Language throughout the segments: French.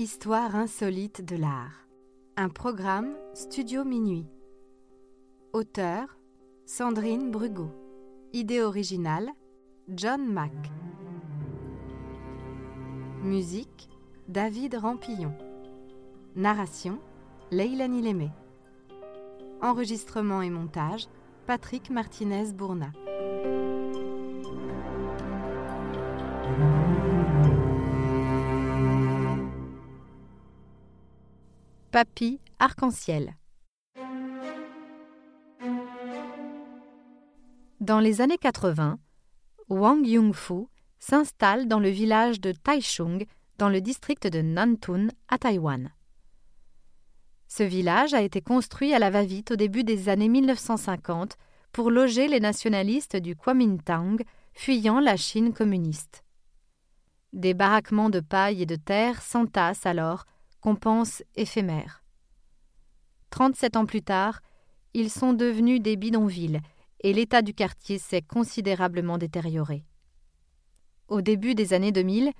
Histoire insolite de l'art. Un programme Studio Minuit. Auteur Sandrine Brugot. Idée originale John Mack. Musique David Rampillon. Narration Leilani Lémé. Enregistrement et montage Patrick Martinez-Bourna. Papy arc-en-ciel. Dans les années 80, Wang Yongfu s'installe dans le village de Taichung, dans le district de Nantun, à Taïwan. Ce village a été construit à la va-vite au début des années 1950 pour loger les nationalistes du Kuomintang fuyant la Chine communiste. Des baraquements de paille et de terre s'entassent alors qu'on pense éphémères. Trente-sept ans plus tard, ils sont devenus des bidonvilles et l'état du quartier s'est considérablement détérioré. Au début des années 2000,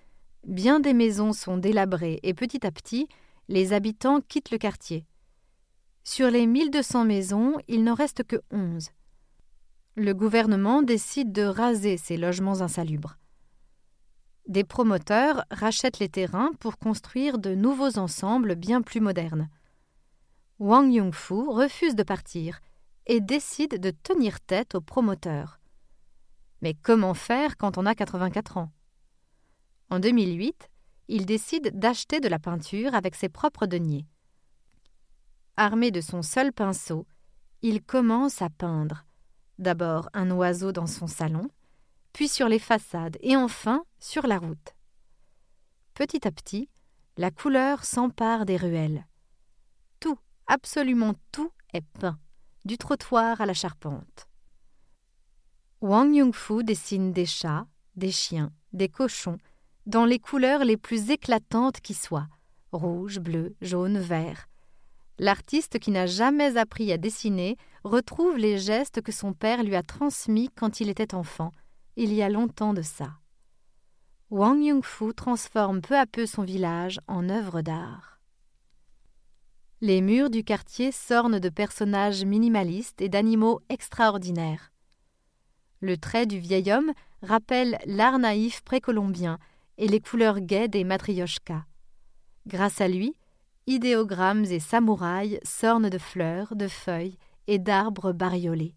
bien des maisons sont délabrées et petit à petit, les habitants quittent le quartier. Sur les 1200 maisons, il n'en reste que 11. Le gouvernement décide de raser ces logements insalubres des promoteurs rachètent les terrains pour construire de nouveaux ensembles bien plus modernes. Wang Yongfu refuse de partir et décide de tenir tête aux promoteurs. Mais comment faire quand on a 84 ans? En 2008, il décide d'acheter de la peinture avec ses propres deniers. Armé de son seul pinceau, il commence à peindre. D'abord un oiseau dans son salon, puis sur les façades et enfin sur la route. Petit à petit, la couleur s'empare des ruelles. Tout, absolument tout est peint, du trottoir à la charpente. Wang Yongfu dessine des chats, des chiens, des cochons, dans les couleurs les plus éclatantes qui soient rouge, bleu, jaune, vert. L'artiste qui n'a jamais appris à dessiner retrouve les gestes que son père lui a transmis quand il était enfant, il y a longtemps de ça. Wang Yongfu transforme peu à peu son village en œuvre d'art. Les murs du quartier s'ornent de personnages minimalistes et d'animaux extraordinaires. Le trait du vieil homme rappelle l'art naïf précolombien et les couleurs gaies des matrioshkas. Grâce à lui, idéogrammes et samouraïs s'ornent de fleurs, de feuilles et d'arbres bariolés.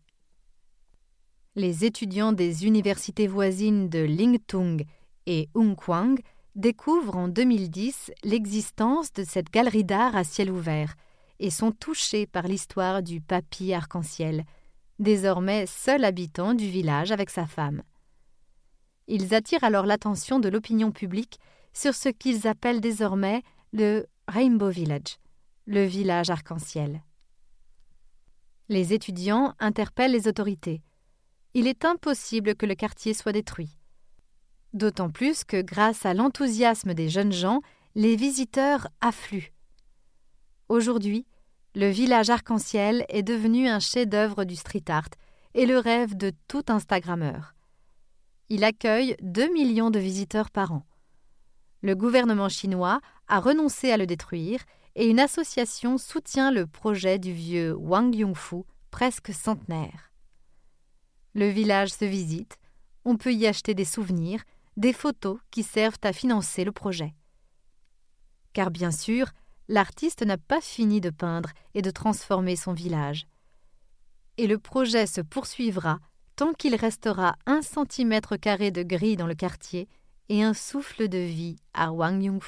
Les étudiants des universités voisines de Lingtung et Hungkwang découvrent en 2010 l'existence de cette galerie d'art à ciel ouvert et sont touchés par l'histoire du papy arc-en-ciel, désormais seul habitant du village avec sa femme. Ils attirent alors l'attention de l'opinion publique sur ce qu'ils appellent désormais le Rainbow Village, le village arc-en-ciel. Les étudiants interpellent les autorités il est impossible que le quartier soit détruit. D'autant plus que grâce à l'enthousiasme des jeunes gens, les visiteurs affluent. Aujourd'hui, le village arc-en-ciel est devenu un chef-d'œuvre du street art et le rêve de tout Instagrammeur. Il accueille 2 millions de visiteurs par an. Le gouvernement chinois a renoncé à le détruire et une association soutient le projet du vieux Wang Yongfu, presque centenaire. Le village se visite, on peut y acheter des souvenirs, des photos qui servent à financer le projet. Car bien sûr, l'artiste n'a pas fini de peindre et de transformer son village. Et le projet se poursuivra tant qu'il restera un centimètre carré de gris dans le quartier et un souffle de vie à Wang.